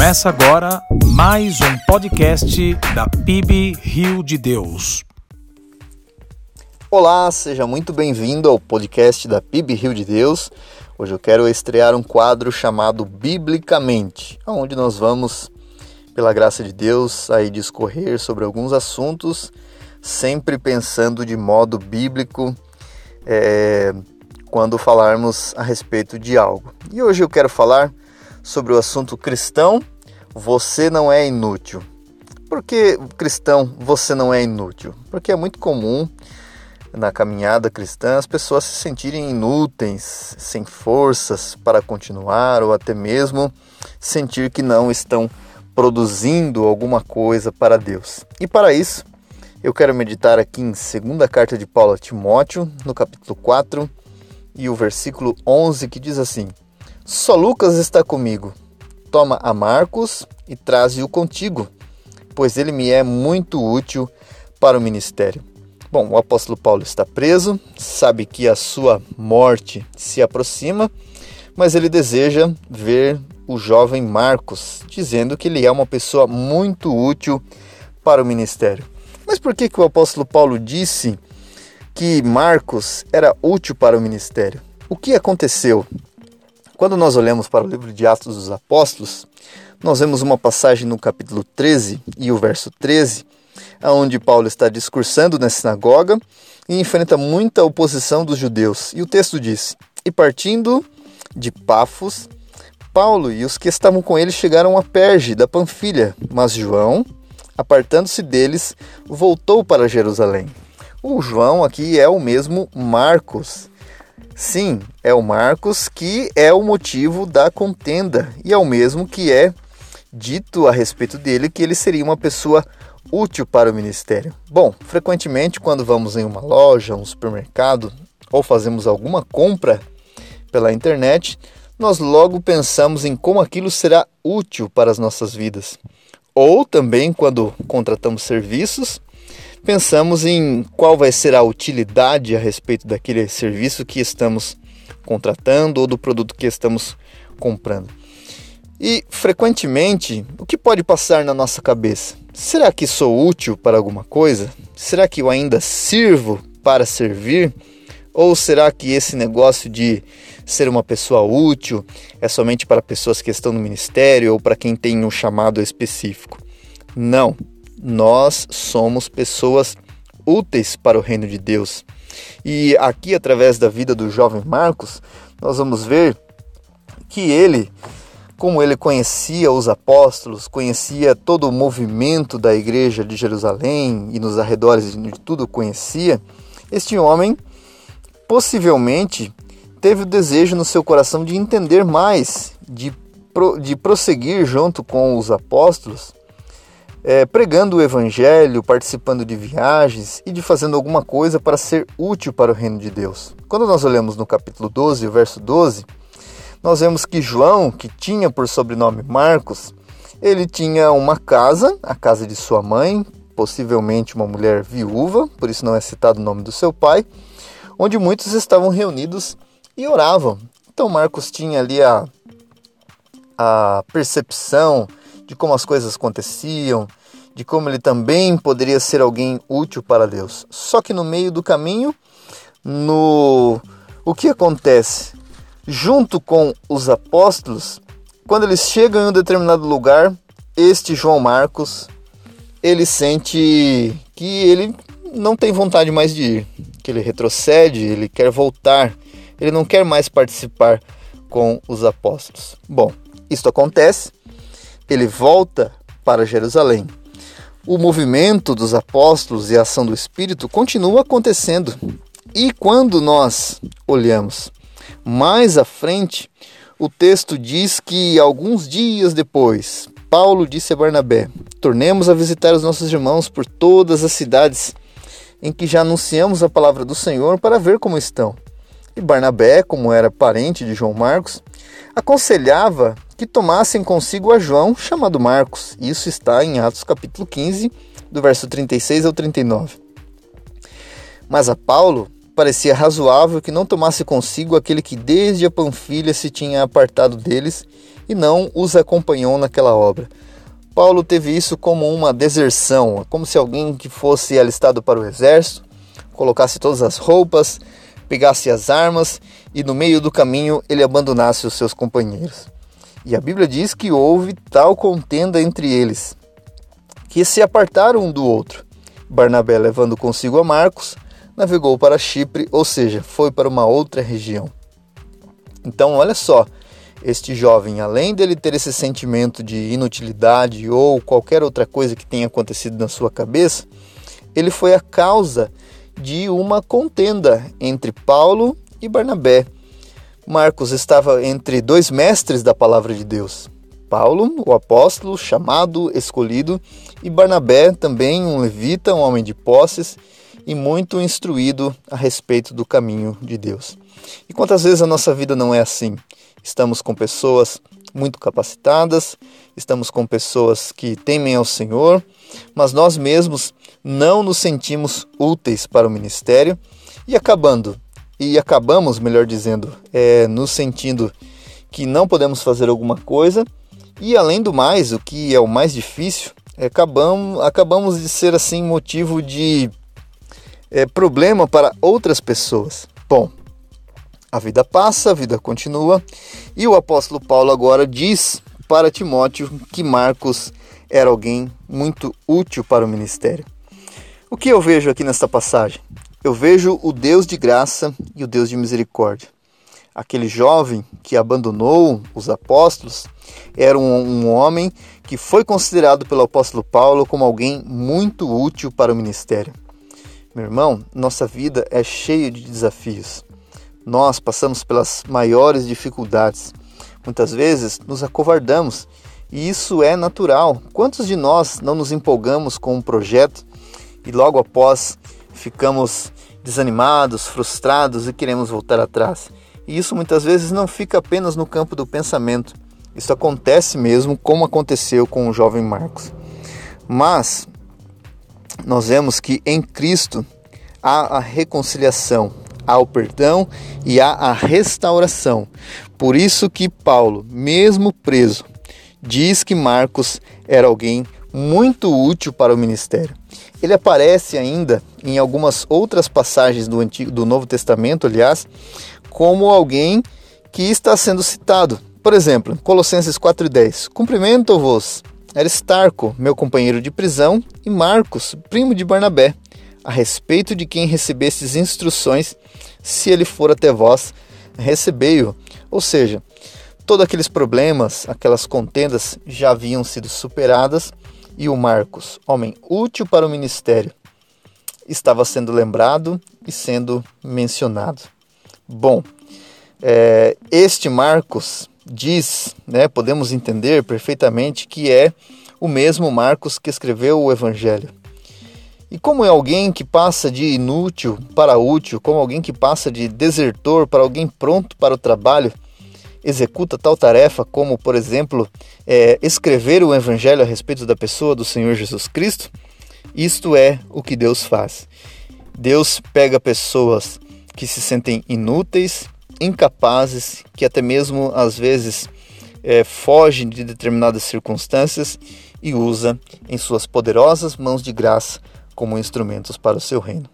Começa agora mais um podcast da PIB Rio de Deus. Olá, seja muito bem-vindo ao podcast da PIB Rio de Deus. Hoje eu quero estrear um quadro chamado Biblicamente, onde nós vamos, pela graça de Deus, aí discorrer sobre alguns assuntos, sempre pensando de modo bíblico é, quando falarmos a respeito de algo. E hoje eu quero falar sobre o assunto cristão, você não é inútil. Por que cristão você não é inútil? Porque é muito comum na caminhada cristã as pessoas se sentirem inúteis, sem forças para continuar ou até mesmo sentir que não estão produzindo alguma coisa para Deus. E para isso, eu quero meditar aqui em segunda carta de Paulo a Timóteo, no capítulo 4 e o versículo 11, que diz assim: Só Lucas está comigo. Toma a Marcos e traze-o contigo, pois ele me é muito útil para o ministério. Bom, o apóstolo Paulo está preso, sabe que a sua morte se aproxima, mas ele deseja ver o jovem Marcos, dizendo que ele é uma pessoa muito útil para o ministério. Mas por que, que o apóstolo Paulo disse que Marcos era útil para o ministério? O que aconteceu? Quando nós olhamos para o livro de Atos dos Apóstolos, nós vemos uma passagem no capítulo 13 e o verso 13 onde Paulo está discursando na sinagoga e enfrenta muita oposição dos judeus. E o texto diz: E partindo de Pafos, Paulo e os que estavam com ele chegaram a Perge da Panfilha, mas João, apartando-se deles, voltou para Jerusalém. O João aqui é o mesmo Marcos. Sim, é o Marcos que é o motivo da contenda e é o mesmo que é dito a respeito dele que ele seria uma pessoa útil para o ministério? Bom, frequentemente quando vamos em uma loja, um supermercado ou fazemos alguma compra pela internet, nós logo pensamos em como aquilo será útil para as nossas vidas. Ou também quando contratamos serviços, pensamos em qual vai ser a utilidade a respeito daquele serviço que estamos contratando ou do produto que estamos comprando. E frequentemente, o que pode passar na nossa cabeça? Será que sou útil para alguma coisa? Será que eu ainda sirvo para servir? Ou será que esse negócio de ser uma pessoa útil é somente para pessoas que estão no ministério ou para quem tem um chamado específico? Não, nós somos pessoas úteis para o reino de Deus. E aqui, através da vida do jovem Marcos, nós vamos ver que ele como ele conhecia os apóstolos, conhecia todo o movimento da igreja de Jerusalém e nos arredores de tudo conhecia, este homem possivelmente teve o desejo no seu coração de entender mais, de, de prosseguir junto com os apóstolos, é, pregando o evangelho, participando de viagens e de fazendo alguma coisa para ser útil para o reino de Deus. Quando nós olhamos no capítulo 12, o verso 12, nós vemos que João, que tinha por sobrenome Marcos, ele tinha uma casa, a casa de sua mãe, possivelmente uma mulher viúva, por isso não é citado o nome do seu pai, onde muitos estavam reunidos e oravam. Então Marcos tinha ali a, a percepção de como as coisas aconteciam, de como ele também poderia ser alguém útil para Deus. Só que no meio do caminho, no o que acontece? junto com os apóstolos, quando eles chegam em um determinado lugar, este João Marcos, ele sente que ele não tem vontade mais de ir, que ele retrocede, ele quer voltar, ele não quer mais participar com os apóstolos. Bom, isto acontece, ele volta para Jerusalém. O movimento dos apóstolos e a ação do Espírito continua acontecendo. E quando nós olhamos mais à frente, o texto diz que alguns dias depois, Paulo disse a Barnabé: Tornemos a visitar os nossos irmãos por todas as cidades em que já anunciamos a palavra do Senhor para ver como estão. E Barnabé, como era parente de João Marcos, aconselhava que tomassem consigo a João, chamado Marcos. Isso está em Atos capítulo 15, do verso 36 ao 39. Mas a Paulo parecia razoável que não tomasse consigo aquele que desde a Panfilha se tinha apartado deles e não os acompanhou naquela obra. Paulo teve isso como uma deserção, como se alguém que fosse alistado para o exército colocasse todas as roupas, pegasse as armas e no meio do caminho ele abandonasse os seus companheiros. E a Bíblia diz que houve tal contenda entre eles, que se apartaram um do outro. Barnabé, levando consigo a Marcos, navegou para Chipre, ou seja, foi para uma outra região. Então, olha só, este jovem, além dele ter esse sentimento de inutilidade ou qualquer outra coisa que tenha acontecido na sua cabeça, ele foi a causa de uma contenda entre Paulo e Barnabé. Marcos estava entre dois mestres da palavra de Deus. Paulo, o apóstolo, chamado, escolhido, e Barnabé, também um levita, um homem de posses e muito instruído a respeito do caminho de Deus. E quantas vezes a nossa vida não é assim? Estamos com pessoas muito capacitadas, estamos com pessoas que temem ao Senhor, mas nós mesmos não nos sentimos úteis para o ministério e acabando e acabamos, melhor dizendo, é, nos sentindo que não podemos fazer alguma coisa e além do mais, o que é o mais difícil, é, acabamos, acabamos de ser assim motivo de é, problema para outras pessoas. Bom, a vida passa, a vida continua, e o apóstolo Paulo agora diz para Timóteo que Marcos era alguém muito útil para o ministério. O que eu vejo aqui nesta passagem? Eu vejo o Deus de graça e o Deus de misericórdia. Aquele jovem que abandonou os apóstolos era um, um homem que foi considerado pelo apóstolo Paulo como alguém muito útil para o ministério. Meu irmão, nossa vida é cheia de desafios. Nós passamos pelas maiores dificuldades. Muitas vezes nos acovardamos e isso é natural. Quantos de nós não nos empolgamos com um projeto e logo após ficamos desanimados, frustrados e queremos voltar atrás? E isso muitas vezes não fica apenas no campo do pensamento. Isso acontece mesmo, como aconteceu com o jovem Marcos. Mas nós vemos que em Cristo há a reconciliação, há o perdão e há a restauração. Por isso que Paulo, mesmo preso, diz que Marcos era alguém muito útil para o ministério. Ele aparece ainda em algumas outras passagens do Antigo do Novo Testamento, aliás, como alguém que está sendo citado. Por exemplo, Colossenses 4:10. Cumprimento-vos Aristarco, meu companheiro de prisão, e Marcos, primo de Barnabé, a respeito de quem recebestes instruções, se ele for até vós, recebei-o. Ou seja, todos aqueles problemas, aquelas contendas já haviam sido superadas e o Marcos, homem útil para o ministério, estava sendo lembrado e sendo mencionado. Bom, é, este Marcos diz, né, podemos entender perfeitamente que é o mesmo Marcos que escreveu o Evangelho. E como é alguém que passa de inútil para útil, como alguém que passa de desertor para alguém pronto para o trabalho, executa tal tarefa como, por exemplo, é, escrever o Evangelho a respeito da pessoa do Senhor Jesus Cristo, isto é o que Deus faz. Deus pega pessoas que se sentem inúteis, incapazes, que até mesmo às vezes é, fogem de determinadas circunstâncias e usa em suas poderosas mãos de graça como instrumentos para o seu reino.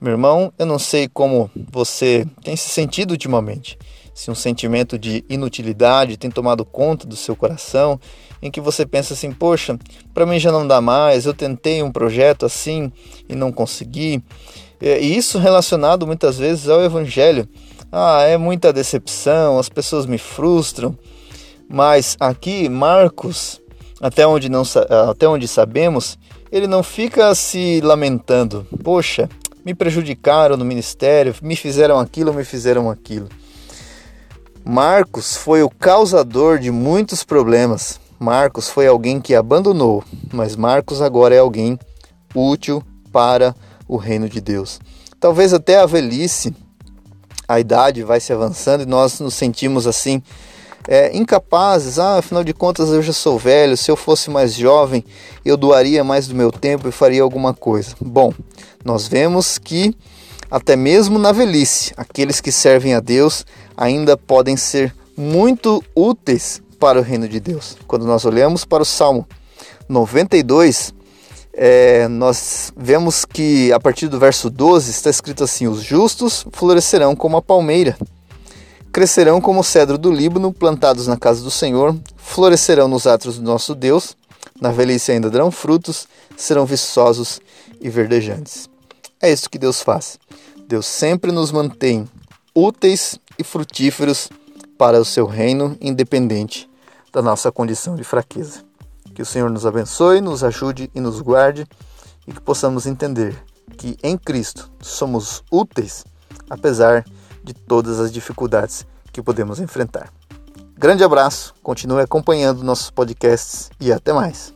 Meu irmão, eu não sei como você tem se sentido ultimamente. Se um sentimento de inutilidade tem tomado conta do seu coração, em que você pensa assim: poxa, para mim já não dá mais, eu tentei um projeto assim e não consegui. E isso relacionado muitas vezes ao Evangelho. Ah, é muita decepção, as pessoas me frustram. Mas aqui, Marcos, até onde, não, até onde sabemos, ele não fica se lamentando. Poxa, me prejudicaram no ministério, me fizeram aquilo, me fizeram aquilo. Marcos foi o causador de muitos problemas. Marcos foi alguém que abandonou, mas Marcos agora é alguém útil para o reino de Deus. Talvez até a velhice, a idade vai se avançando e nós nos sentimos assim é, incapazes. Ah, afinal de contas eu já sou velho. Se eu fosse mais jovem, eu doaria mais do meu tempo e faria alguma coisa. Bom, nós vemos que até mesmo na velhice, aqueles que servem a Deus ainda podem ser muito úteis para o reino de Deus. Quando nós olhamos para o Salmo 92, é, nós vemos que a partir do verso 12 está escrito assim: Os justos florescerão como a palmeira, crescerão como o cedro do Líbano, plantados na casa do Senhor, florescerão nos atos do nosso Deus, na velhice ainda darão frutos, serão viçosos e verdejantes. É isso que Deus faz. Deus sempre nos mantém úteis e frutíferos para o seu reino, independente da nossa condição de fraqueza. Que o Senhor nos abençoe, nos ajude e nos guarde e que possamos entender que em Cristo somos úteis, apesar de todas as dificuldades que podemos enfrentar. Grande abraço, continue acompanhando nossos podcasts e até mais.